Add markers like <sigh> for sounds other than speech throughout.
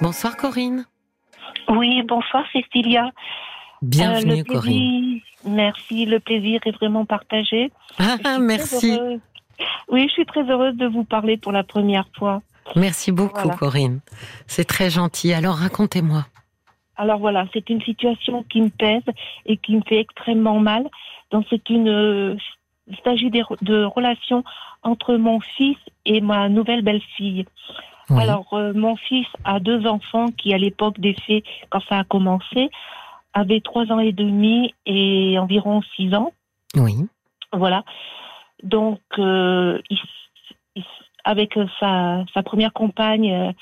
Bonsoir Corinne. Oui, bonsoir Cécilia. Bienvenue Euh, Corinne. plaisir- Merci, le plaisir est vraiment partagé. Ah, très merci. Oui, je suis très heureuse de vous parler pour la première fois. Merci beaucoup Voilà. Corinne. C'est très gentil. Alors racontez-moi. Alors voilà, c'est une situation qui me pèse et qui me fait extrêmement mal. Donc c'est une, euh, il s'agit de relations entre mon fils et ma nouvelle belle-fille. Oui. Alors euh, mon fils a deux enfants qui, à l'époque des faits, quand ça a commencé, avaient trois ans et demi et environ six ans. oui. Voilà. Donc, euh, il- il- avec euh, sa, sa première compagne, euh,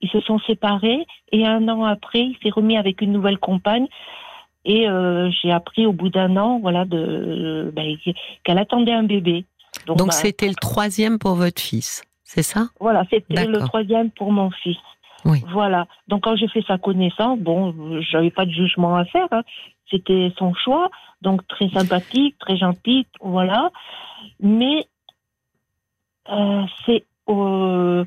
ils se sont séparés. Et un an après, il s'est remis avec une nouvelle compagne. Et j'ai appris au bout d'un an, voilà, de ben, qu'elle attendait un bébé. Donc ben, c'était le troisième pour votre fils, c'est ça voilà, c'était le troisième pour mon fils. Oui. Voilà. Donc quand j'ai fait sa connaissance, bon, j'avais pas de jugement à faire. hein. C'était son choix. Donc très sympathique, très gentil, voilà. Mais euh, c'est au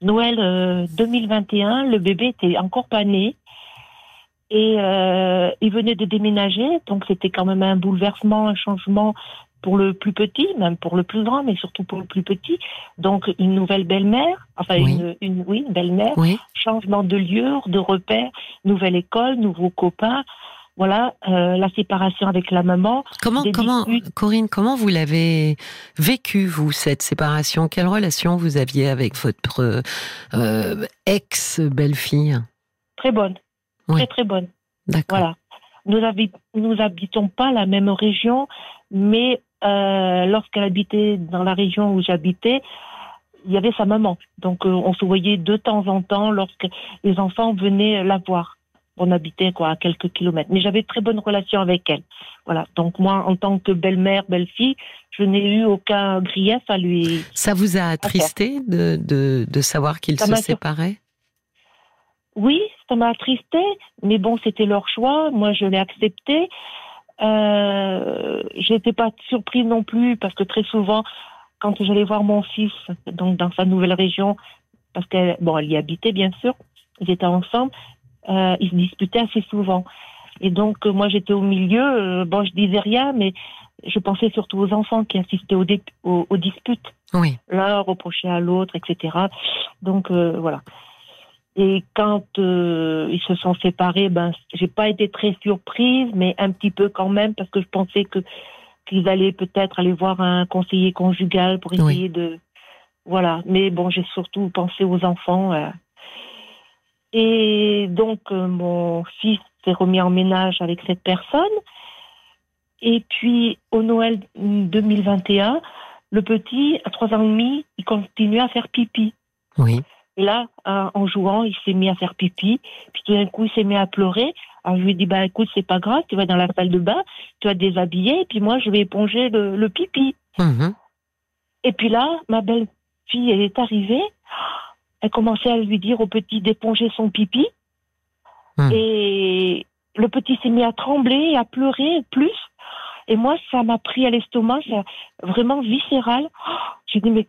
Noël euh, 2021, le bébé était encore pas né. Et euh, il venait de déménager, donc c'était quand même un bouleversement, un changement pour le plus petit, même pour le plus grand, mais surtout pour le plus petit. Donc une nouvelle belle-mère, enfin Oui. une, une oui, belle-mère, Oui. changement de lieu, de repère, nouvelle école, nouveaux copains. Voilà, euh, la séparation avec la maman. Comment. Corinne, comment vous l'avez vécu, vous, cette séparation? Quelle relation vous aviez avec votre euh, ex-belle-fille? Très bonne, Oui. très très bonne. D'accord. Voilà. Nous, habi- nous habitons pas la même région, mais euh, lorsqu'elle habitait dans la région où j'habitais, il y avait sa maman. Donc euh, on se voyait de temps en temps lorsque les enfants venaient la voir. On habitait quoi à quelques kilomètres, mais j'avais très bonne relation avec elle. Voilà. Donc moi, en tant que belle-mère, belle-fille, je n'ai eu aucun grief à lui. Ça vous a attristé de, de, de savoir qu'ils se séparaient? Oui, ça m'a attristé, mais bon, c'était leur choix. Moi, je l'ai accepté. Euh, J'étais pas surprise non plus parce que très souvent, quand j'allais voir mon fils, donc dans sa nouvelle région, parce qu'elle, bon, elle y habitait bien sûr, ils étaient ensemble, euh, ils se disputaient assez souvent. Et donc, euh, moi, j'étais au milieu. bon, je disais rien, mais je pensais surtout aux enfants qui assistaient aux, dé- aux- aux disputes Oui. l'un reprochait à l'autre, etc. Donc euh, voilà. Et quand euh, ils se sont séparés, ben j'ai pas été très surprise, mais un petit peu quand même parce que je pensais que qu'ils allaient peut-être aller voir un conseiller conjugal pour Oui. essayer de voilà. Mais bon, j'ai surtout pensé aux enfants. euh. Et donc euh, mon fils s'est remis en ménage avec cette personne. Et puis au Noël 2021, le petit, à trois ans et demi, il continue à faire pipi. Oui. Et là, euh, en jouant, il s'est mis à faire pipi. Puis tout d'un coup, il s'est mis à pleurer. Alors je lui ai dit, bah écoute, c'est pas grave, tu vas dans la salle de bain, tu vas te déshabiller, et puis moi, je vais éponger le, le pipi. Mhm. Et puis là, ma belle-fille, elle est arrivée. Elle commençait à lui dire au petit d'éponger son pipi. Hmm. Et le petit s'est mis à trembler et à pleurer plus. Et moi, ça m'a pris à l'estomac, vraiment viscéral. Oh, J'ai dit, mais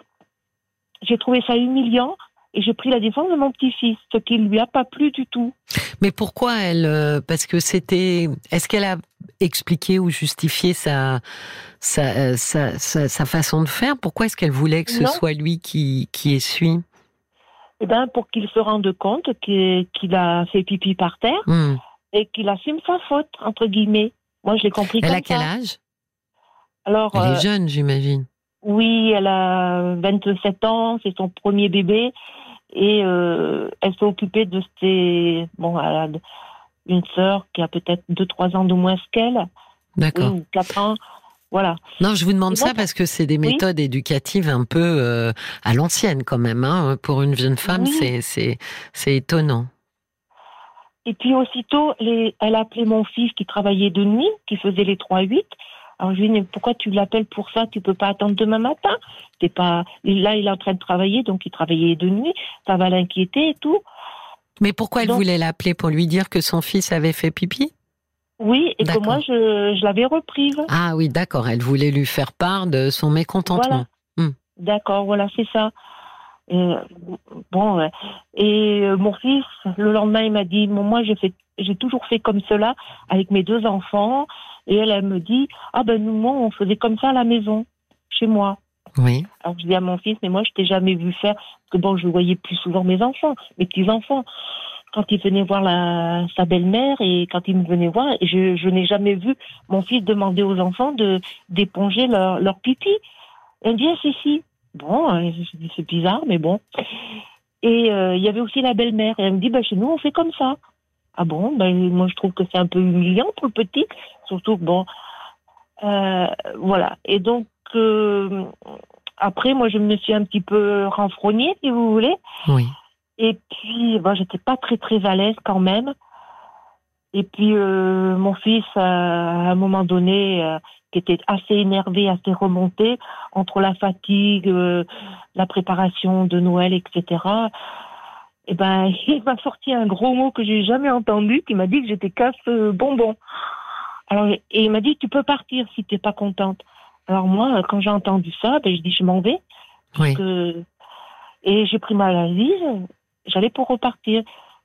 j'ai trouvé ça humiliant. Et j'ai pris la défense de mon petit-fils, ce qui lui a pas plu du tout. Mais pourquoi elle euh, Parce que c'était. Est-ce qu'elle a expliqué ou justifié sa sa, euh, sa, sa, sa façon de faire? Pourquoi est-ce qu'elle voulait que ce Non. soit lui qui qui essuie? Eh ben, pour qu'il se rende compte qu'il a fait pipi par terre Hmm. et qu'il assume sa faute, entre guillemets. Moi, je l'ai compris Elle comme a quel âge? Alors, Elle euh, est jeune, j'imagine. Oui, elle a 27 ans, c'est son premier bébé. Et euh, elle s'est occupée de ses... Bon, une sœur qui a peut-être 2-3 ans de moins qu'elle. D'accord. ou 4 ans. Voilà. Non, je vous demande moi, ça parce que c'est des Oui. méthodes éducatives un peu euh, à l'ancienne quand même. Hein. Pour une jeune femme, Oui. c'est c'est c'est étonnant. Et puis aussitôt, les- elle a appelé mon fils qui travaillait de nuit, qui faisait les 3-8. Alors je lui mais pourquoi tu l'appelles pour ça? Tu peux pas attendre demain matin T'es pas... Là, il est en train de travailler, donc il travaillait de nuit. Ça va l'inquiéter et tout. Mais pourquoi elle Donc- voulait l'appeler pour lui dire que son fils avait fait pipi? Oui, et que moi, je, je l'avais reprise. Ah oui, d'accord. Elle voulait lui faire part de son mécontentement. D'accord, voilà, c'est ça. Et, bon, et mon fils, le lendemain, il m'a dit, moi, j'ai fait, j'ai toujours fait comme cela avec mes deux enfants. Et elle, elle me dit, ah ben nous, on faisait comme ça à la maison, chez moi. Oui. Alors je dis à mon fils, mais moi je t'ai jamais vu faire, parce que bon, je voyais plus souvent mes enfants, mes petits enfants. Quand il venait voir la, sa belle-mère et quand il me venait voir, je, je n'ai jamais vu mon fils demander aux enfants de d'éponger leur, leur pipi. Elle me dit, ah, si, si. Bon, hein, c'est bizarre, mais bon. Et euh, il y avait aussi la belle-mère. Et elle me dit, bah, chez nous, on fait comme ça. Ah bon? Ben, Moi, je trouve que c'est un peu humiliant pour le petit. Surtout que, bon, euh, voilà. Et donc, euh, après, moi, je me suis un petit peu renfrognée, si vous voulez. Oui. Et puis, bon, j'étais pas très, très à l'aise quand même. Et puis, euh, mon fils, à un moment donné, euh, qui était assez énervé, assez remonté, entre la fatigue, euh, la préparation de Noël, etc., eh ben, <laughs> il m'a sorti un gros mot que j'ai jamais entendu, qui m'a dit que j'étais casse bonbon. Alors, et il m'a dit, tu peux partir si tu n'es pas contente. Alors moi, quand j'ai entendu ça, ben, je dis, je m'en vais. Oui. Que... Et j'ai pris ma valise, j'allais pour repartir.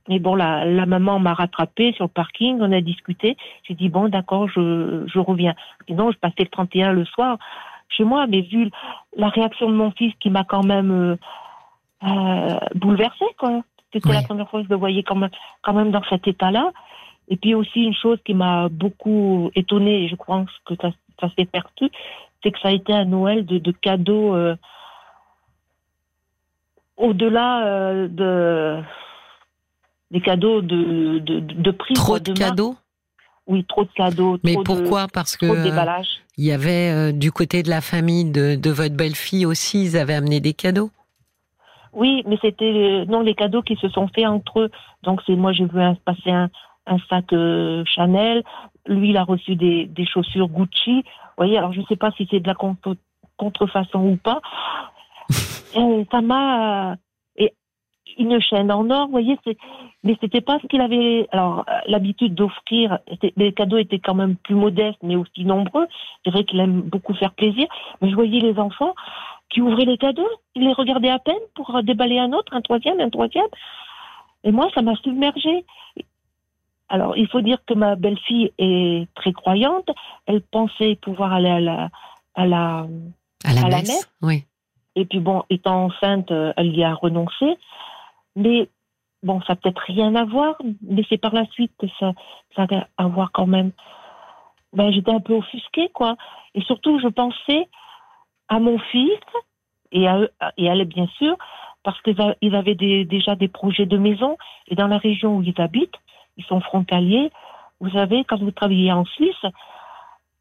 Mais bon, la, la maman m'a rattrapé sur le parking, on a discuté. J'ai dit, bon, d'accord, je, je reviens. Sinon, je passais le 31 le soir chez moi, mais vu la réaction de mon fils qui m'a quand même euh, euh, bouleversée, quoi. C'était Oui. la première fois que je le voyais quand même, quand même dans cet état-là. Et puis aussi, une chose qui m'a beaucoup étonnée, et je crois que ça, ça s'est perdu, c'est que ça a été un Noël de, de cadeaux euh, au-delà euh, de des cadeaux de, de, de prix. Trop de marque. cadeaux? Oui, trop de cadeaux. Mais trop de- pourquoi? Parce que Trop euh, il y avait euh, du côté de la famille de, de votre belle-fille aussi, ils avaient amené des cadeaux? Oui, mais c'était euh, non les cadeaux qui se sont faits entre eux. Donc c'est moi j'ai vu un, passer un, un sac euh, Chanel. Lui il a reçu des, des chaussures Gucci. Vous voyez, alors je sais pas si c'est de la contre- contrefaçon ou pas. <laughs> Et ça m'a une chaîne en or, vous voyez, mais c'était pas ce qu'il avait alors euh, l'habitude d'offrir. Les cadeaux étaient quand même plus modestes, mais aussi nombreux. C'est vrai qu'il aime beaucoup faire plaisir. Mais je voyais les enfants qui ouvraient les cadeaux, ils les regardaient à peine pour déballer un autre, un troisième, un troisième. Et moi, ça m'a submergée. Alors, il faut dire que ma belle-fille est très croyante. Elle pensait pouvoir aller à la, à la, À la À la messe, messe Oui. et puis bon, étant enceinte, euh, elle y a renoncé. Mais bon, ça peut-être rien à voir, mais c'est par la suite que ça, ça va avoir quand même. Ben, j'étais un peu offusquée, quoi. Et surtout, je pensais à mon fils et à eux, et à elle, bien sûr, parce qu'ils a- ils avaient des- déjà des projets de maison. Et dans la région où ils habitent, ils sont frontaliers. Vous savez, quand vous travaillez en Suisse,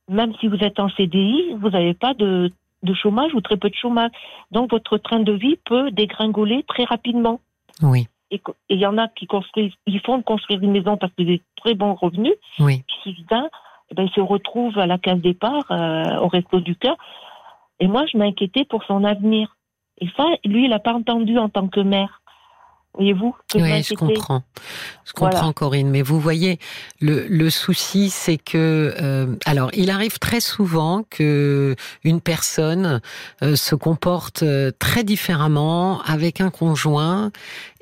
même si vous êtes en CDI, vous n'avez pas de chômage ou très peu de chômage. Donc votre train de vie peut dégringoler très rapidement. Oui. Et il y en a qui construisent, ils font de construire une maison parce qu'ils ont des très bons revenus. Oui. Puis soudain, eh ben, ils se retrouvent à la case départ, euh, au resto du cœur. Et moi, je m'inquiétais pour son avenir. Et ça, lui, il n'a pas entendu en tant que mère. Oui, je comprends. Je comprends, Voilà. Corinne. Mais vous voyez, le, le souci, c'est que, euh, alors, il arrive très souvent que une personne euh, se comporte euh, très différemment avec un conjoint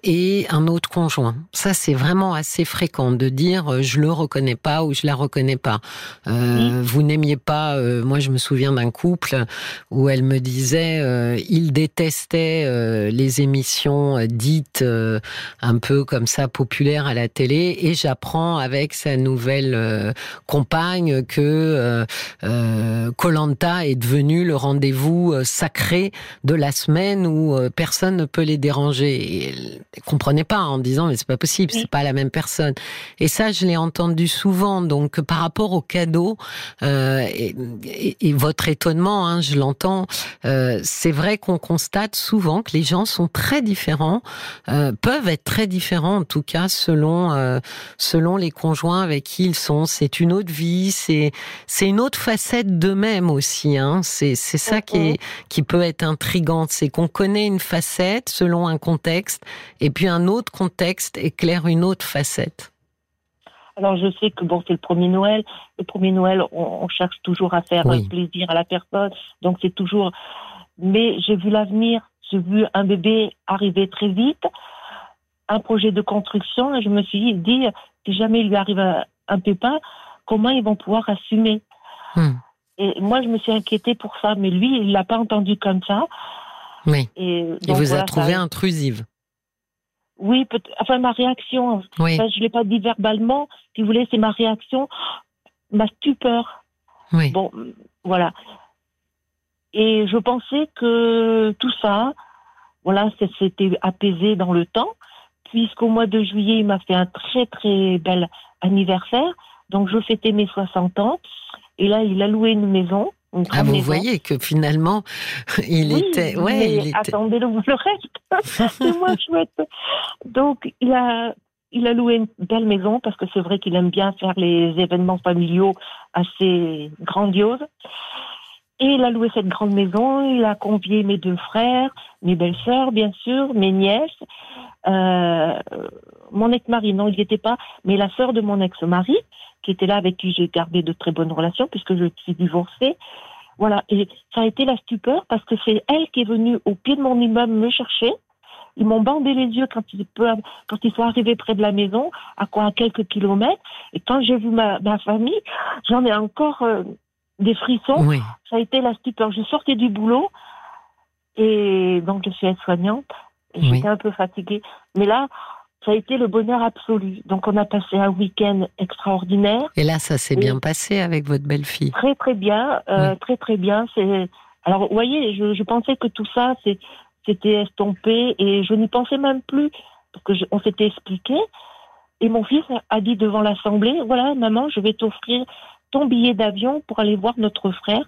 et un autre conjoint. Ça, c'est vraiment assez fréquent de dire euh, je le reconnais pas ou je la reconnais pas. Euh, Vous n'aimiez pas. euh, moi, je me souviens d'un couple où elle me disait euh, il détestait euh, les émissions euh, dites euh, un peu comme ça populaires à la télé et j'apprends avec sa nouvelle euh, compagne que euh, euh, Colanta est devenu le rendez-vous sacré de la semaine où personne ne peut les déranger. Et comprenait pas en disant mais c'est pas possible, c'est pas la même personne. Et ça, je l'ai entendu souvent. Donc par rapport aux cadeaux euh, et, et- et votre étonnement, hein, je l'entends. euh, c'est vrai qu'on constate souvent que les gens sont très différents, euh, peuvent être très différents en tout cas selon euh, selon les conjoints avec qui ils sont. C'est une autre vie, c'est c'est une autre facette d'eux-mêmes aussi. Hein. C'est c'est ça qui est qui peut être intrigant, c'est qu'on connaît une facette selon un contexte, et puis un autre contexte éclaire une autre facette. Alors je sais que bon, c'est le premier Noël. Le premier Noël, on, on cherche toujours à faire Oui. euh, plaisir à la personne. Donc c'est toujours. Mais j'ai vu l'avenir J'ai vu un bébé arriver très vite, un projet de construction, et je me suis dit, si jamais il lui arrive un pépin, comment ils vont pouvoir assumer? Hmm. Et moi, je me suis inquiétée pour ça, mais lui, il l'a pas entendu comme ça. Oui. Et il vous a trouvé intrusive. Oui, enfin ma réaction. Oui. je l'ai pas dit verbalement. Si vous voulez, c'est ma réaction, ma stupeur. Oui. Bon, voilà. Et je pensais que tout ça, voilà, c'était apaisé dans le temps, puisqu'au mois de juillet, il m'a fait un très très bel anniversaire. Donc je fêtais mes 60 ans. Et là, il a loué une maison. Ah, vous voyez que finalement, <laughs> il était. Ouais, il attendez le, le <laughs> reste. c'est moins chouette. Donc, il a, il a loué une belle maison parce que c'est vrai qu'il aime bien faire les événements familiaux assez grandioses. Et il a loué cette grande maison, il a convié mes deux frères, mes belles-sœurs, bien sûr, mes nièces, euh, mon ex-mari, non, il n'y était pas, mais la sœur de mon ex-mari, qui était là avec qui j'ai gardé de très bonnes relations puisque je suis divorcée. Voilà, et ça a été la stupeur parce que c'est elle qui est venue au pied de mon immeuble me chercher. Ils m'ont bandé les yeux quand ils, sont arrivés près de la maison, à quoi quelques kilomètres. Et quand j'ai vu ma, ma famille, j'en ai encore euh, des frissons. Oui. Ça a été la stupeur. Je sortais du boulot et donc je suis aide-soignante. J'étais un peu fatiguée. Mais là, ça a été le bonheur absolu. Donc on a passé un week-end extraordinaire. Et là, ça s'est bien passé avec votre belle-fille. Très très bien, euh, très très bien. C'est alors vous voyez, je, pensais que tout ça c'était estompé et je n'y pensais même plus parce que on s'était expliqué. Et mon fils a dit devant l'assemblée, voilà maman, je vais t'offrir ton billet d'avion pour aller voir notre frère.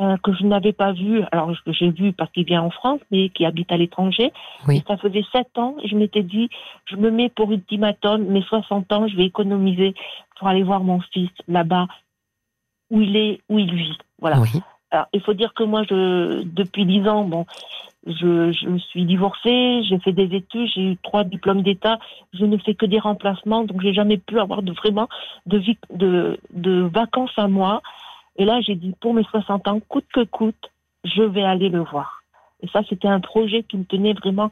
Euh, que je n'avais pas vu, alors j'ai vu parce qu'il vient en France, mais qui habite à l'étranger. Oui. ça faisait sept ans, je m'étais dit, je me mets pour ultimatum, mes 60 ans, je vais économiser pour aller voir mon fils là-bas, où il est, où il vit. Voilà. Alors, il faut dire que moi, je, depuis dix ans, bon, je, je suis divorcée, j'ai fait des études, j'ai eu trois diplômes d'État, je ne fais que des remplacements, donc j'ai jamais pu avoir de vraiment de, de, de vacances à moi. Et là, j'ai dit, pour mes 60 ans, coûte que coûte, je vais aller le voir. Et ça, c'était un projet qui me tenait vraiment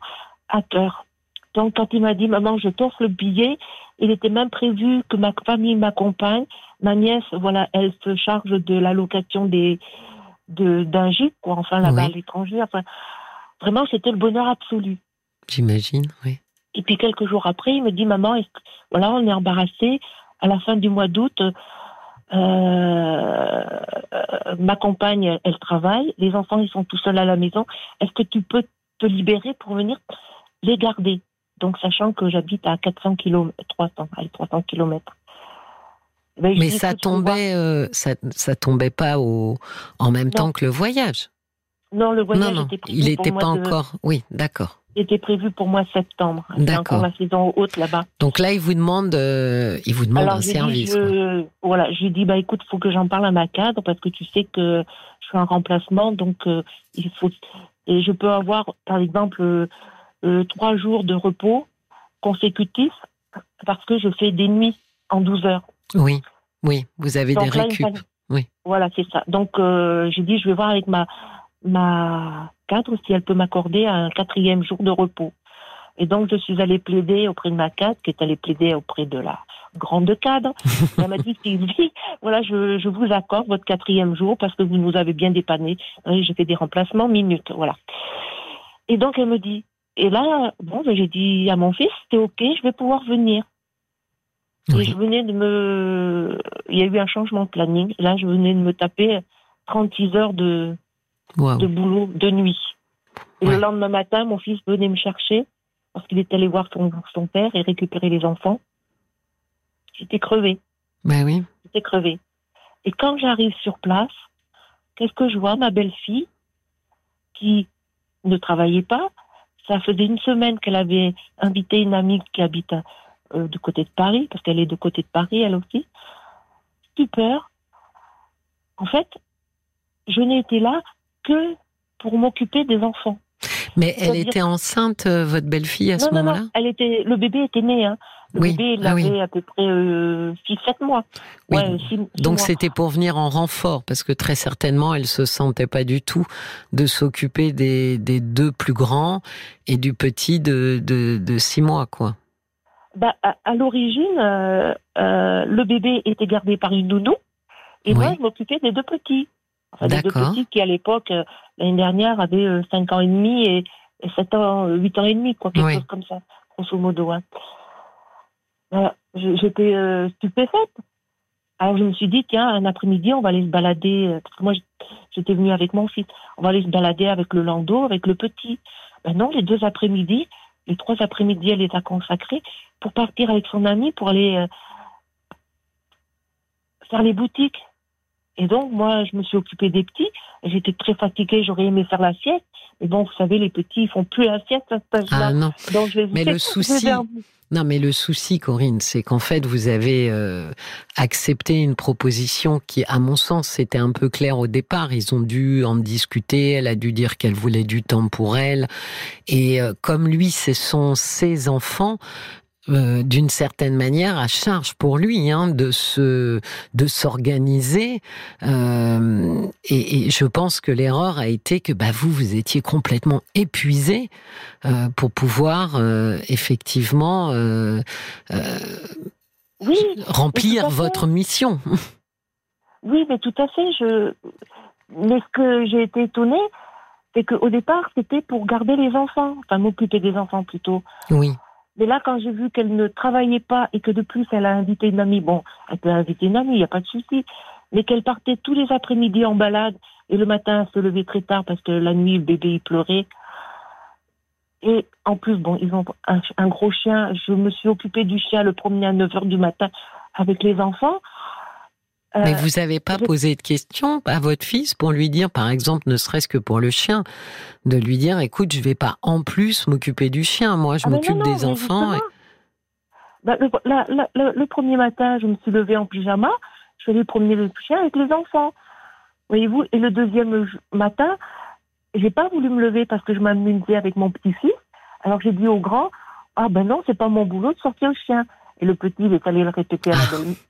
à cœur. Donc, quand il m'a dit, maman, je t'offre le billet, il était même prévu que ma famille m'accompagne. Ma nièce, voilà, elle se charge de l'allocation des, de, d'un gîte, quoi, enfin, là-bas à l'étranger. Enfin, vraiment, c'était le bonheur absolu. J'imagine, oui. Et puis, quelques jours après, il me dit, maman, voilà, on est embarrassé. À la fin du mois d'août, euh, ma compagne, elle travaille, les enfants, ils sont tout seuls à la maison. Est-ce que tu peux te libérer pour venir les garder? Donc, sachant que j'habite à 400 km, 300, 300 km. Mais ça tombait, euh, ça, ça, tombait pas au, en même temps que le voyage. Non, le voyage non, était il n'était pas encore. Oui, d'accord était prévu pour moi septembre. D'accord. la saison haute là-bas. Donc là, il vous demande, euh, il vous demande un service. je, voilà, je lui dis bah écoute, faut que j'en parle à ma cadre parce que tu sais que je suis en remplacement, donc euh, il faut et je peux avoir par exemple euh, trois jours de repos consécutifs parce que je fais des nuits en 12 heures. Oui, oui, vous avez des récup. Oui. Voilà, c'est ça. Donc j'ai dit je vais voir avec ma ma cadre si elle peut m'accorder un quatrième jour de repos. Et donc, je suis allée plaider auprès de ma cadre, qui est allée plaider auprès de la grande cadre. <laughs> elle m'a dit, Sylvie, voilà, je, je vous accorde votre quatrième jour parce que vous nous avez bien dépanné. J'ai fait des remplacements minutes, voilà. Et donc, elle me dit, et là, bon, ben, j'ai dit à mon fils, c'est OK, je vais pouvoir venir. Et je venais de me. Il y a eu un changement de planning. Là, je venais de me taper 36 heures de, de boulot de nuit. Et le lendemain matin, mon fils venait me chercher parce qu'il est allé voir son, son père et récupérer les enfants. J'étais crevée. Ben oui. J'étais crevée. Et quand j'arrive sur place, qu'est-ce que je vois? Ma belle-fille, qui ne travaillait pas, ça faisait une semaine qu'elle avait invité une amie qui habite euh, du côté de Paris, parce qu'elle est de côté de Paris, elle aussi. Stupeur. En fait, je n'ai été là que pour m'occuper des enfants. Mais elle était enceinte, euh, votre belle-fille, à ce moment-là Elle était, le bébé était né. Hein. Le bébé, il ah avait à peu près 6-7 euh, mois. Donc c'était pour venir en renfort, parce que très certainement, elle se sentait pas du tout de s'occuper des, deux plus grands et du petit de, de, 6 mois, quoi. Bah, à, l'origine, euh, euh, le bébé était gardé par une nounou, et moi, je m'occupais des deux petits. Enfin, des deux petits qui, à l'époque, l'année dernière, avaient 5 ans et demi et, 7 ans, 8 ans et demi, quoi, quelque chose comme ça, grosso modo. Hein. J'étais euh, stupéfaite. Alors je me suis dit, tiens, un après-midi, on va aller se balader, euh, parce que moi j'étais venue avec mon fils, on va aller se balader avec le landau, avec le petit. Ben non, les deux après-midi, les trois après-midi, elle les a consacrés pour partir avec son ami, pour aller euh, faire les boutiques. Et donc, moi, je me suis occupée des petits. J'étais très fatiguée, j'aurais aimé faire la sieste. Mais bon, vous savez, les petits, ils font plus la sieste à ce âge-là. Ah non. Donc, je vais mais le souci, non, mais le souci, Corinne, c'est qu'en fait, vous avez euh, accepté une proposition qui, à mon sens, c'était un peu clair au départ. Ils ont dû en discuter. Elle a dû dire qu'elle voulait du temps pour elle. Et euh, comme lui, ce sont ses enfants, euh, d'une certaine manière à charge pour lui hein, de se de s'organiser euh, et, je pense que l'erreur a été que bah, vous vous étiez complètement épuisé euh, pour pouvoir effectivement remplir votre mission. Oui, mais tout à fait. Je... Mais ce que j'ai été étonnée, c'est qu'au départ, c'était pour garder les enfants, enfin m'occuper des enfants plutôt. Oui. Mais là, quand j'ai vu qu'elle ne travaillait pas et que de plus elle a invité une amie, bon, elle peut inviter une amie, il n'y a pas de souci, mais qu'elle partait tous les après-midi en balade et le matin elle se levait très tard parce que la nuit le bébé il pleurait. Et en plus, bon, ils ont un, gros chien. Je me suis occupée du chien, le promener à 9 h du matin avec les enfants. Mais euh, vous n'avez pas posé de questions à votre fils pour lui dire, par exemple, ne serait-ce que pour le chien, de lui dire, écoute, je vais pas en plus m'occuper du chien, moi je ah, m'occupe des enfants. Bah, le, premier matin, je me suis levée en pyjama, je suis allée promener le chien avec les enfants. Voyez-vous, et le deuxième matin, j'ai pas voulu me lever parce que je m'amusais avec mon petit-fils. Alors j'ai dit au grand, ah ben non, c'est pas mon boulot de sortir le chien. Et le petit, il est allé le répéter à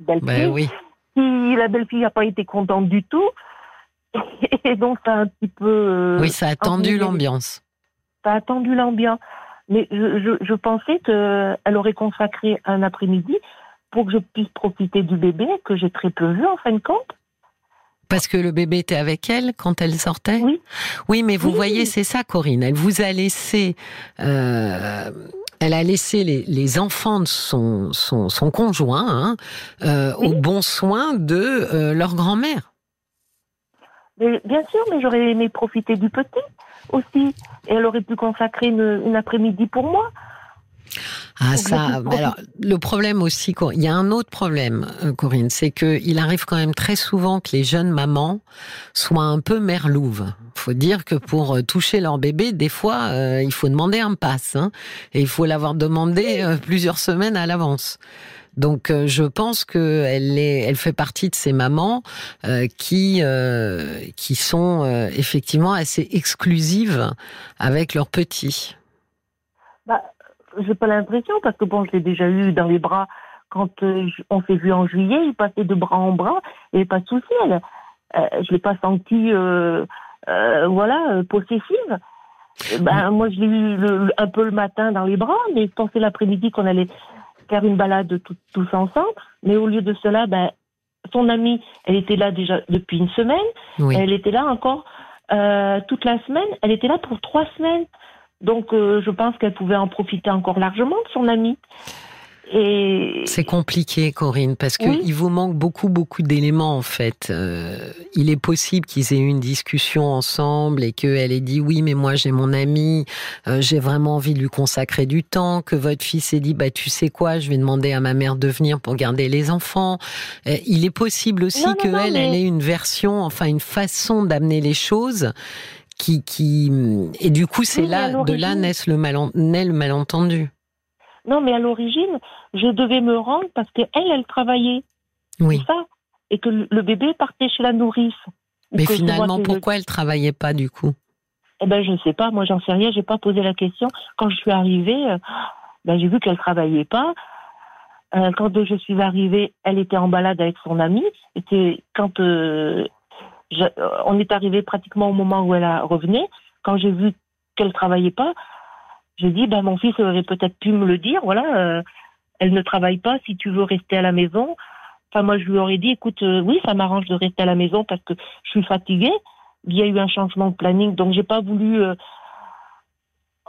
la <laughs> ben oui la belle-fille n'a pas été contente du tout. <laughs> Et donc, ça a un petit peu. Euh, oui, ça a tendu l'ambiance. Ça a tendu l'ambiance. Mais je, je, pensais qu'elle aurait consacré un après-midi pour que je puisse profiter du bébé, que j'ai très peu vu en fin de compte. Parce que le bébé était avec elle quand elle sortait? Oui. Oui, mais vous voyez, c'est ça, Corinne. Elle vous a laissé. Euh, elle a laissé les, enfants de son, son, conjoint hein, euh, au bon soin de euh, leur grand-mère. Bien sûr, mais j'aurais aimé profiter du petit aussi. Et elle aurait pu consacrer une après-midi pour moi. Ah ça, alors le problème aussi, il y a un autre problème, euh, Corinne, c'est que il arrive quand même très souvent que les jeunes mamans soient un peu merlouves. Faut dire que pour euh, toucher leur bébé, des fois, euh, il faut demander un pass, hein, et il faut l'avoir demandé plusieurs semaines à l'avance. Donc je pense que elle est, elle fait partie de ces mamans qui qui sont effectivement assez exclusives avec leurs petits. Bah, j'ai pas l'impression parce que bon, je l'ai déjà eu dans les bras quand euh, on s'est vu en juillet, il passait de bras en bras et pas de souci. Elle, euh, je l'ai pas senti, euh, euh voilà, possessive. Ben, moi, je l'ai eu un peu le matin dans les bras, mais je pensais l'après-midi qu'on allait faire une balade tous ensemble. Mais au lieu de cela, ben, son amie, elle était là déjà depuis une semaine. Elle était là encore toute la semaine. Elle était là pour trois semaines. Donc, euh, je pense qu'elle pouvait en profiter encore largement de son ami. Et... C'est compliqué, Corinne, parce qu'il vous manque beaucoup, beaucoup d'éléments, en fait. Euh, il est possible qu'ils aient eu une discussion ensemble et qu'elle ait dit oui, mais moi j'ai mon ami, euh, j'ai vraiment envie de lui consacrer du temps, que votre fils ait dit bah tu sais quoi, je vais demander à ma mère de venir pour garder les enfants. il est possible aussi qu'elle elle ait une version, enfin une façon d'amener les choses qui, qui et du coup c'est là de là naît le, le malentendu. Non, mais à l'origine, je devais me rendre parce qu'elle, elle travaillait. Oui. Ça, et que le bébé partait chez la nourrice. Mais finalement, pourquoi elle travaillait pas du coup? Eh ben, je ne sais pas. Moi, j'en sais rien. J'ai pas posé la question. Quand je suis arrivée, euh, ben, j'ai vu qu'elle travaillait pas. Euh, quand je suis arrivée, elle était en balade avec son amie. C'était quand euh, je, on est arrivé pratiquement au moment où elle revenait. Quand j'ai vu qu'elle travaillait pas, j'ai dit ben mon fils aurait peut-être pu me le dire. Voilà, euh, elle ne travaille pas. Si tu veux rester à la maison, enfin moi je lui aurais dit écoute oui ça m'arrange de rester à la maison parce que je suis fatiguée. Il y a eu un changement de planning donc j'ai pas voulu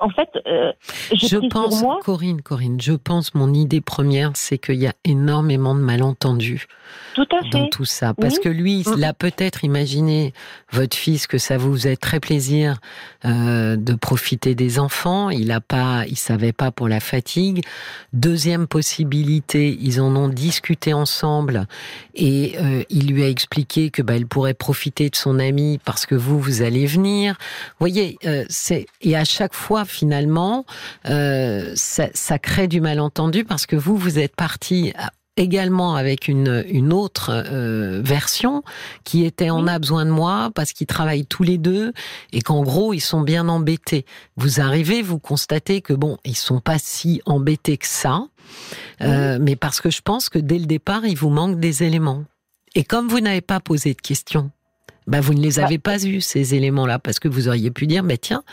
en fait, euh, je pense, Corinne, Corinne, je pense, mon idée première, c'est qu'il y a énormément de malentendus tout à dans tout ça. Parce que lui, il a peut-être imaginé, votre fils, que ça vous faisait très plaisir euh, de profiter des enfants. Il a pas, il savait pas pour la fatigue. Deuxième possibilité, ils en ont discuté ensemble et euh, il lui a expliqué que bah, elle pourrait profiter de son ami parce que vous, vous allez venir. Vous voyez, c'est et à chaque fois finalement, euh, ça, ça crée du malentendu parce que vous, vous êtes parti également avec une, une autre euh, version qui était on a besoin de moi parce qu'ils travaillent tous les deux et qu'en gros ils sont bien embêtés. Vous arrivez, vous constatez que bon, ils sont pas si embêtés que ça, euh, mais parce que je pense que dès le départ il vous manque des éléments. Et comme vous n'avez pas posé de questions, bah, vous ne les bah, avez pas eus, ces éléments-là, parce que vous auriez pu dire, mais tiens,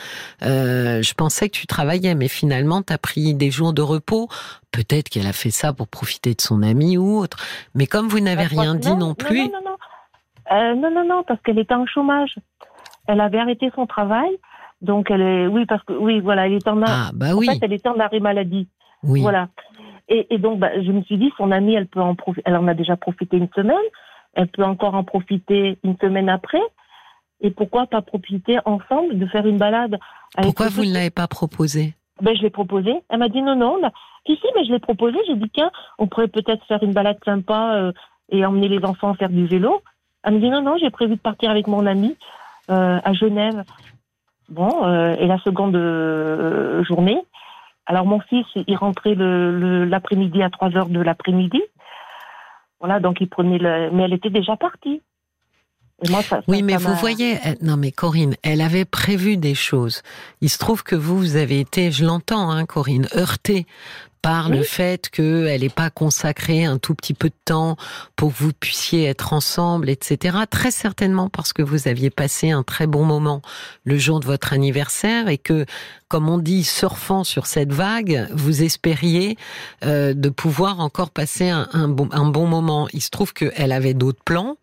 euh, je pensais que tu travaillais, mais finalement, tu as pris des jours de repos. Peut-être qu'elle a fait ça pour profiter de son ami ou autre. Mais comme vous n'avez bah, rien dit non, plus... Non, non, non. Euh, non, non, non, parce qu'elle était en chômage. Elle avait arrêté son travail. Donc, elle est... Oui, parce que... Oui, voilà, elle est en... Ah, bah oui. En fait, elle était en arrêt maladie. Oui. Voilà. Et, et donc, bah, je me suis dit, son amie, elle peut en. Elle en a déjà profité une semaine elle peut encore en profiter une semaine après. Et pourquoi pas profiter ensemble de faire une balade Pourquoi vous ne l'avez pas proposé? Ben, Je l'ai proposé. Elle m'a dit non, non. Si, si, mais je l'ai proposé. J'ai dit, tiens, on pourrait peut-être faire une balade sympa euh, et emmener les enfants faire du vélo. Elle me dit, non, non, j'ai prévu de partir avec mon ami euh, à Genève. Bon, euh, et la seconde journée. Alors, mon fils, il rentrait l'après-midi à 3 heures de l'après-midi. Voilà, donc il prenait le... Mais elle était déjà partie. oui, mais vous voyez, non mais Corinne, elle avait prévu des choses. Il se trouve que vous, vous avez été, je l'entends, hein, Corinne, heurtée par le fait qu'elle n'ait pas consacré un tout petit peu de temps pour que vous puissiez être ensemble, etc. Très certainement parce que vous aviez passé un très bon moment le jour de votre anniversaire et que comme on dit, surfant sur cette vague, vous espériez euh, de pouvoir encore passer un, un, bon, un, bon, moment. Il se trouve qu'elle avait d'autres plans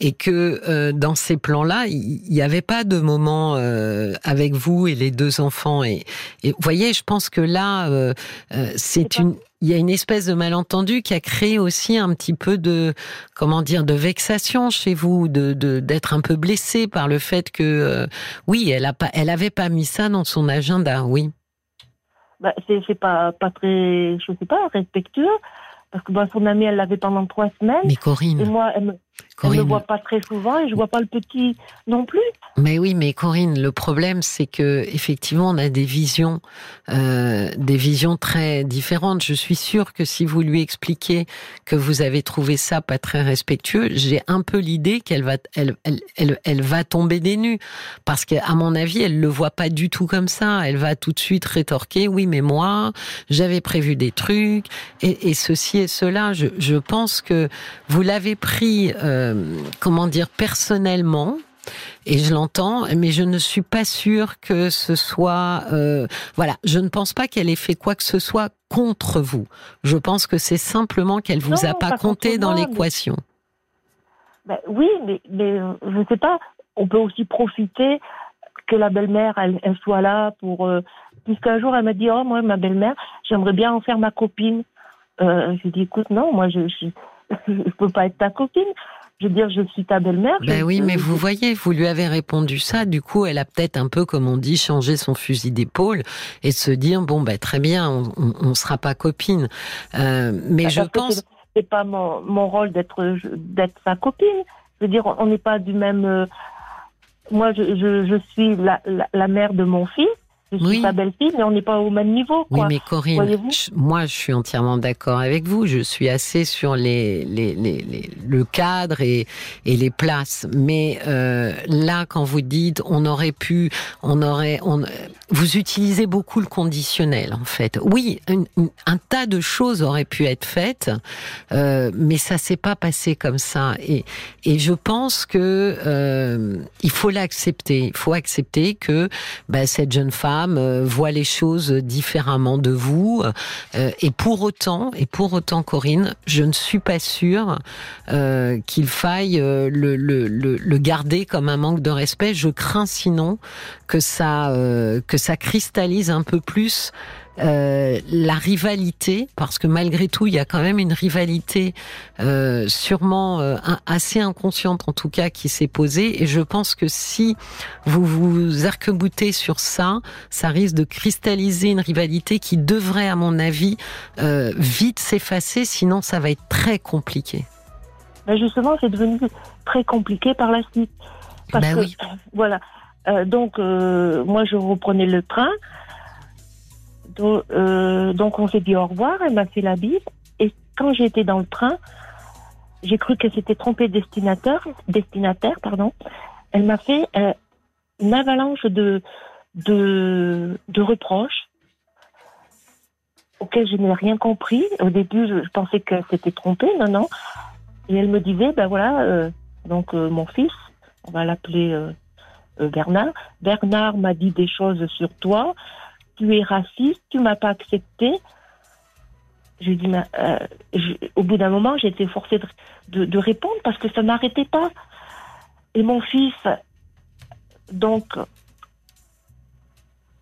et que euh, dans ces plans-là, il n'y avait pas de moment euh, avec vous et les deux enfants. Et, et vous voyez, je pense que là, euh, euh, c'est une il y a une espèce de malentendu qui a créé aussi un petit peu de comment dire de vexation chez vous, de d'être un peu blessé par le fait que euh, oui, elle a pas, elle avait pas mis ça dans son agenda, oui. Bah, c'est pas pas très, je sais pas, respectueux parce que bah, son amie, elle l'avait pendant trois semaines. Mais Corinne. Et moi, elle me, Corinne. ne voit pas très souvent et je vois pas le petit non plus. Mais oui, mais Corinne, le problème, c'est que effectivement, on a des visions, euh, des visions très différentes. Je suis sûre que si vous lui expliquez que vous avez trouvé ça pas très respectueux, j'ai un peu l'idée qu'elle va, elle, elle, elle, elle, va tomber des nues, parce qu'à mon avis, elle le voit pas du tout comme ça. Elle va tout de suite rétorquer, oui, mais moi, j'avais prévu des trucs et, et ceci et cela. Je, je pense que vous l'avez pris euh, comment dire, personnellement. Et je l'entends, mais je ne suis pas sûre que ce soit, euh, voilà, je ne pense pas qu'elle ait fait quoi que ce soit contre vous. Je pense que c'est simplement qu'elle vous a pas, compté dans l'équation. Ben oui, mais, mais je ne sais pas. On peut aussi profiter que la belle-mère, elle, soit là pour. Euh, puisqu'un jour, elle m'a dit, oh moi, ma belle-mère, j'aimerais bien en faire ma copine. Euh, j'ai dit, écoute, non, moi, je, je, <laughs> je peux pas être ta copine. Je veux dire, je suis ta belle-mère. Ben oui, mais vous voyez, vous lui avez répondu ça. Du coup, elle a peut-être un peu, comme on dit, changé son fusil d'épaule et se dire bon, ben très bien, on, ne sera pas copine. Euh, mais je pense. C'est pas mon, mon rôle d'être d'être sa copine. Je veux dire, on n'est pas du même. Euh, moi, je, je, je suis la, la, la, mère de mon fils Je suis Oui. sa belle-fille, mais on n'est pas au même niveau. Oui, mais Corinne, je- moi, je suis entièrement d'accord avec vous. Je suis assez sur les, les, les, les- le cadre et, et les places. Mais euh, là, quand vous dites, on aurait pu, on aurait, on, vous utilisez beaucoup le conditionnel, en fait. Oui, une- un tas de choses auraient pu être faites, euh, mais ça s'est pas passé comme ça. Et, et je pense que euh, il faut l'accepter. Il faut accepter que bah, cette jeune femme euh, voit les choses différemment de vous. Euh, et pour autant, et pour autant, Corinne, je ne suis pas sûre euh, qu'il faille le, le, garder comme un manque de respect. Je crains sinon que ça que ça cristallise un peu plus euh, la rivalité, parce que malgré tout, il y a quand même une rivalité euh, sûrement euh, assez inconsciente en tout cas qui s'est posée. Et je pense que si vous vous arc-boutez sur ça, ça risque de cristalliser une rivalité qui devrait, à mon avis, euh, vite s'effacer, sinon ça va être très compliqué. Ben justement, c'est devenu très compliqué par la suite. Parce Ben que, oui. voilà. Euh, donc, euh, moi, je reprenais le train. Donc, euh, donc on s'est dit au revoir. Elle m'a fait la bise. Et quand j'étais dans le train, j'ai cru qu'elle s'était trompée de destinataire. Pardon. Elle m'a fait euh, une avalanche de, de, reproches auxquels je n'ai rien compris. Au début, je, pensais qu'elle s'était trompée. Non, non. Et elle me disait, ben voilà, euh, donc mon fils, on va l'appeler Bernard. Bernard m'a dit des choses sur toi. Tu es raciste, tu m'as pas accepté. J'ai dit, mais, euh, je- au bout d'un moment, j'ai été forcée de, de- de répondre parce que ça n'arrêtait pas. Et mon fils, donc,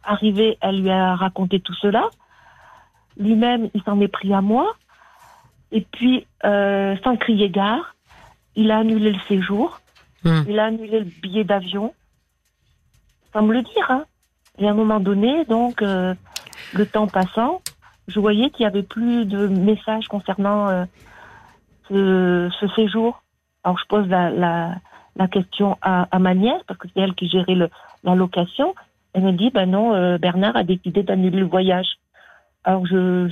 arrivé, elle lui a raconté tout cela. Lui-même, il s'en est pris à moi. Et puis, euh, sans crier gare, il a annulé le séjour. Hmm. Il a annulé le billet d'avion. Sans me le dire. Hein. Et à un moment donné, donc, euh, le temps passant, je voyais qu'il n'y avait plus de messages concernant euh, ce, ce séjour. Alors, je pose la, la, question à, ma nièce, parce que c'est elle qui gérait la location. Elle me dit, ben non, euh, Bernard a décidé d'annuler le voyage. Alors, je,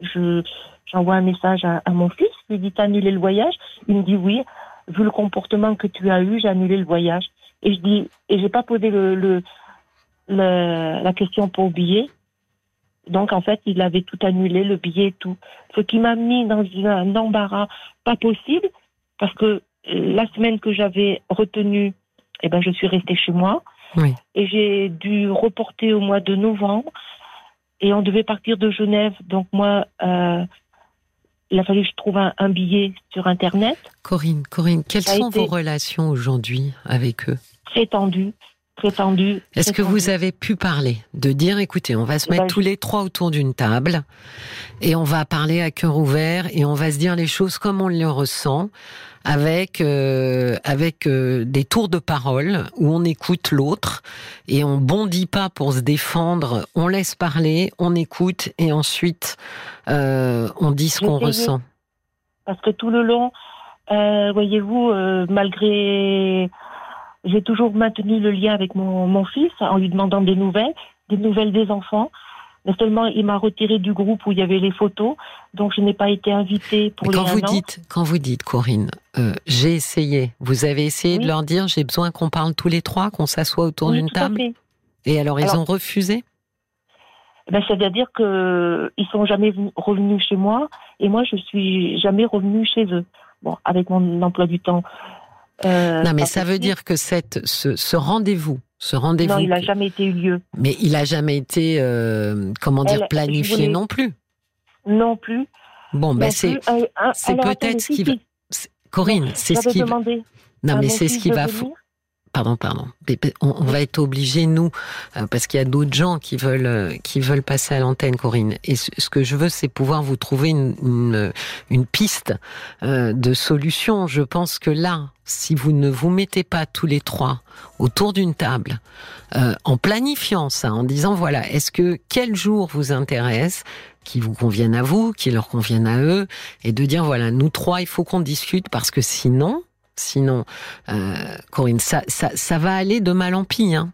je, j'envoie un message à, mon fils, je lui dis, t'as annulé le voyage? Il me dit, oui, vu le comportement que tu as eu, j'ai annulé le voyage. Et je dis, et j'ai pas posé le, le- la question pour billet. Donc, en fait, il avait tout annulé, le billet et tout. Ce qui m'a mis dans un embarras pas possible, parce que la semaine que j'avais retenue, eh ben, je suis restée chez moi. Oui. Et j'ai dû reporter au mois de novembre. Et on devait partir de Genève. Donc, moi, euh, il a fallu que je trouve un, un billet sur Internet. Corinne, Corinne, quelles Ça sont été- vos relations aujourd'hui avec eux? Très tendu. Très tendu. Est-ce que vous avez pu parler de dire, écoutez, on va se mettre ben, tous les trois autour d'une table et on va parler à cœur ouvert et on va se dire les choses comme on les ressent, avec euh, avec euh, des tours de parole où on écoute l'autre et on bondit pas pour se défendre, on laisse parler, on écoute et ensuite euh, on dit ce qu'on ressent. Parce que tout le long, voyez-vous, malgré. J'ai toujours maintenu le lien avec mon, mon fils en lui demandant des nouvelles, des nouvelles des enfants. Mais seulement, il m'a retiré du groupe où il y avait les photos. Donc, je n'ai pas été invitée pour Mais les quand vous dites, quand vous dites, Corinne, euh, j'ai essayé. Vous avez essayé de leur dire, j'ai besoin qu'on parle tous les trois, qu'on s'assoie autour Oui, d'une table. Et alors, ils Alors- ont refusé? Ben, C'est-à-dire que ils sont jamais venus- revenus chez moi et moi, je suis jamais revenue chez eux. Bon, avec mon emploi du temps. Euh, Non, mais ça veut dire que cette, ce, ce rendez-vous, ce rendez-vous, Non, il n'a jamais été eu lieu. mais il a jamais été, euh, comment dire, Elle- planifié voulais- non plus. Non plus. Bon, ben c'est. Euh, euh, peut-être ce qui va- Corinne, c'est ce qui, non, mais c'est ce qui va, venir. Pardon, pardon. On, on va être obligé nous, euh, parce qu'il y a d'autres gens qui veulent euh, qui veulent passer à l'antenne, Corinne. Et ce, ce que je veux, c'est pouvoir vous trouver une une, une piste euh, de solution. Je pense que là, si vous ne vous mettez pas tous les trois autour d'une table, euh, en planifiant ça, en disant voilà, est-ce que quel jour vous intéresse qui vous conviennent à vous, qui leur conviennent à eux, et de dire voilà, nous trois, il faut qu'on discute parce que sinon, sinon, euh, Corinne, ça, ça, ça va aller de mal en pis. Hein.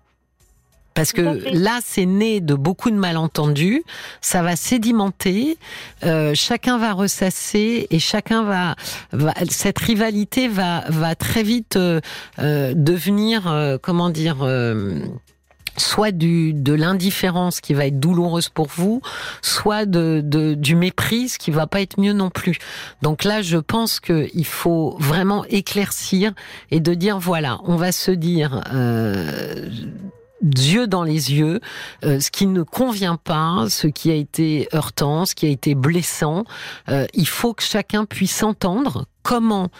Parce que là, c'est né de beaucoup de malentendus, ça va sédimenter, euh, chacun va ressasser et chacun va, va cette rivalité va, va très vite euh, euh, devenir, euh, comment dire, euh, soit du, de l'indifférence qui va être douloureuse pour vous, soit de, de, du mépris, qui va pas être mieux non plus. Donc là, je pense qu'il faut vraiment éclaircir et de dire, voilà, on va se dire... Euh, yeux dans les yeux, euh, ce qui ne convient pas, ce qui a été heurtant, ce qui a été blessant. Euh, il faut que chacun puisse entendre comment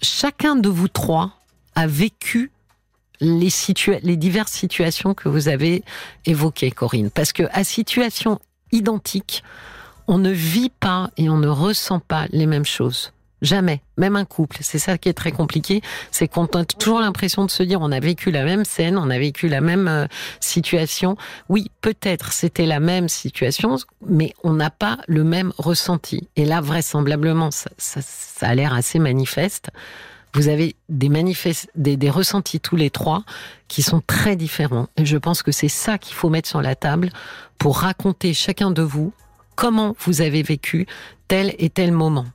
chacun de vous trois a vécu les, diverses situations que vous avez évoquées, Corinne. Parce que à situation identique, on ne vit pas et on ne ressent pas les mêmes choses. Jamais, même un couple. C'est ça qui est très compliqué, c'est qu'on a toujours l'impression de se dire on a vécu la même scène, on a vécu la même euh, situation. Oui, peut-être c'était la même situation, mais on n'a pas le même ressenti. Et là, vraisemblablement, ça a l'air assez manifeste. Vous avez des, manifestes, des, des ressentis tous les trois qui sont très différents. Et je pense que c'est ça qu'il faut mettre sur la table pour raconter chacun de vous comment vous avez vécu tel et tel moment.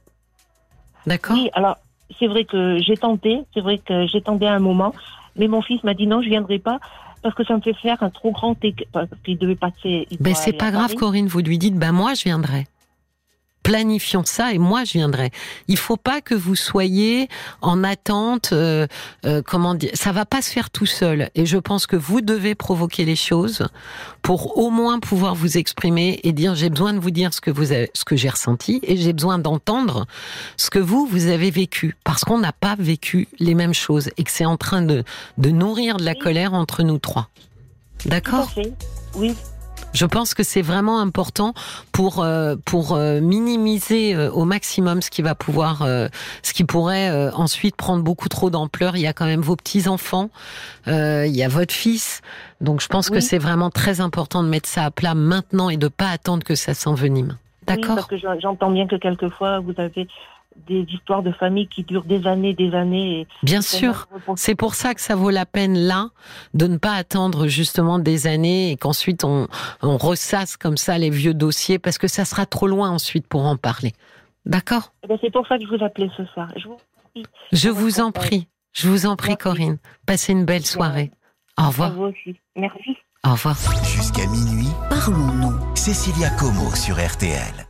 D'accord? Oui, alors c'est vrai que j'ai tenté, c'est vrai que j'ai tenté à un moment, mais mon fils m'a dit non, je viendrai pas parce que ça me fait faire un trop grand éc- parce qu'il devait passer. il Ben c'est pas grave, Paris. Corinne. Vous lui dites, ben moi je viendrai. Planifions ça et moi je viendrai. Il faut pas que vous soyez en attente. euh, euh, comment dire Ça va pas se faire tout seul. Et je pense que vous devez provoquer les choses pour au moins pouvoir vous exprimer et dire j'ai besoin de vous dire ce que vous avez, ce que j'ai ressenti et j'ai besoin d'entendre ce que vous vous avez vécu parce qu'on n'a pas vécu les mêmes choses et que c'est en train de de nourrir de la colère entre nous trois. D'accord? Oui, je pense que c'est vraiment important pour euh, pour euh, minimiser euh, au maximum ce qui va pouvoir euh, ce qui pourrait euh, ensuite prendre beaucoup trop d'ampleur. Il y a quand même vos petits enfants, euh, il y a votre fils, donc je pense que c'est vraiment très important de mettre ça à plat maintenant et de pas attendre que ça s'envenime. oui, D'accord? parce que j'en- j'entends bien que quelquefois vous avez des histoires de famille qui durent des années, des années. Et Bien sûr. C'est pour ça que ça vaut la peine là de ne pas attendre justement des années et qu'ensuite on, on ressasse comme ça les vieux dossiers parce que ça sera trop loin ensuite pour en parler. D'accord? Eh ben, c'est pour ça que je vous appelais ce soir. Je vous. Je en prie. Je vous en prie, Merci. Corinne. Passez une belle soirée. Au À revoir. vous aussi. Merci. Au revoir. Jusqu'à minuit, Parlons-nous. Cécilia Como sur RTL.